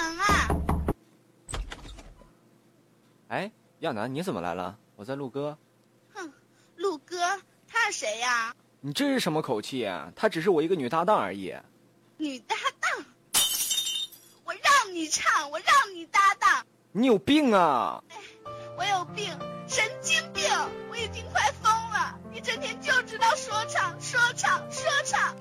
门啊！哎，亚楠，你怎么来了？我在录歌。哼，录歌，他是谁呀？你这是什么口气啊？她只是我一个女搭档而已。女搭档？我让你唱，我让你搭档。你有病啊！我有病，神经病！我已经快疯了！你整天就知道说唱，说唱，说唱，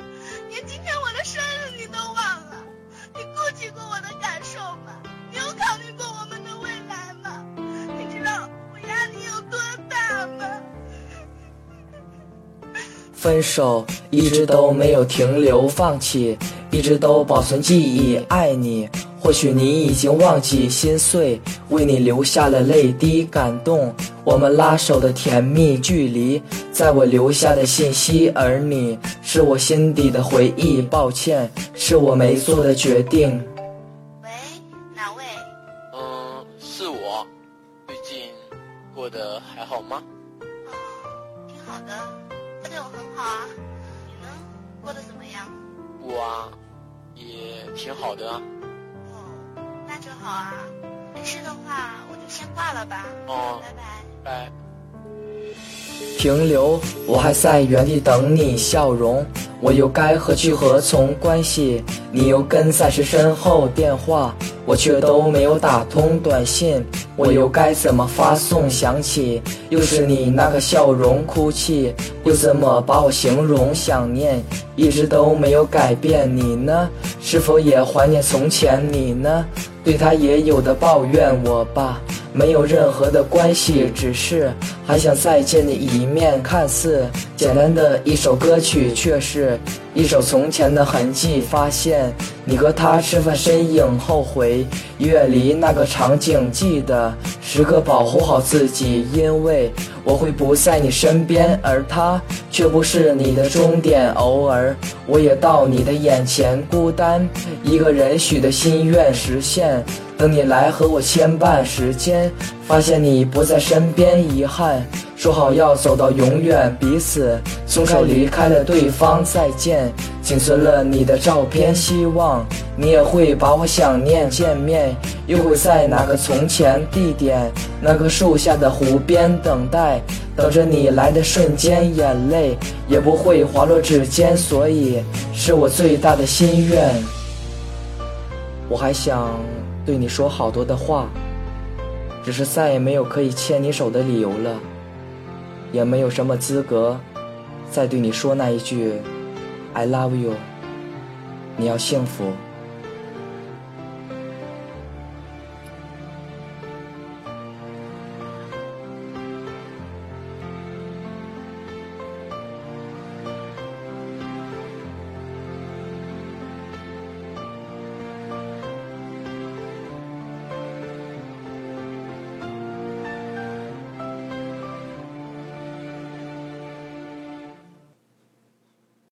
分手一直都没有停留，放弃一直都保存记忆，爱你。或许你已经忘记心碎，为你流下了泪滴，感动我们拉手的甜蜜距离，在我留下的信息，而你是我心底的回忆。抱歉，是我没做的决定。喂，哪位？嗯，是我。最近过得还好吗？嗯，挺好的，对我很好啊。你呢？过得怎么样？我啊，也挺好的啊。那就好啊，没事的话我就先挂了吧。哦，拜拜。拜。停留，我还在原地等你笑容，我又该何去何从？关系你又跟在谁身后？电话我却都没有打通，短信我又该怎么发送？想起又是你那个笑容，哭泣又怎么把我形容？想念一直都没有改变，你呢？是否也怀念从前？你呢？对他也有的抱怨，我吧，没有任何的关系，只是还想再见你一面。看似简单的一首歌曲，却是一首从前的痕迹。发现你和他吃饭身影，后悔远离那个场景，记得时刻保护好自己，因为我会不在你身边，而他却不是你的终点。偶尔我也到你的眼前，孤单一个人许的心愿实现。等你来和我牵绊时间，发现你不在身边，遗憾。说好要走到永远，彼此松开离开了对方，再见。仅存了你的照片，希望你也会把我想念。见面又会在哪个从前地点？那棵树下的湖边等待，等着你来的瞬间，眼泪也不会滑落指尖，所以是我最大的心愿。我还想。对你说好多的话，只是再也没有可以牵你手的理由了，也没有什么资格再对你说那一句 “I love you”。你要幸福。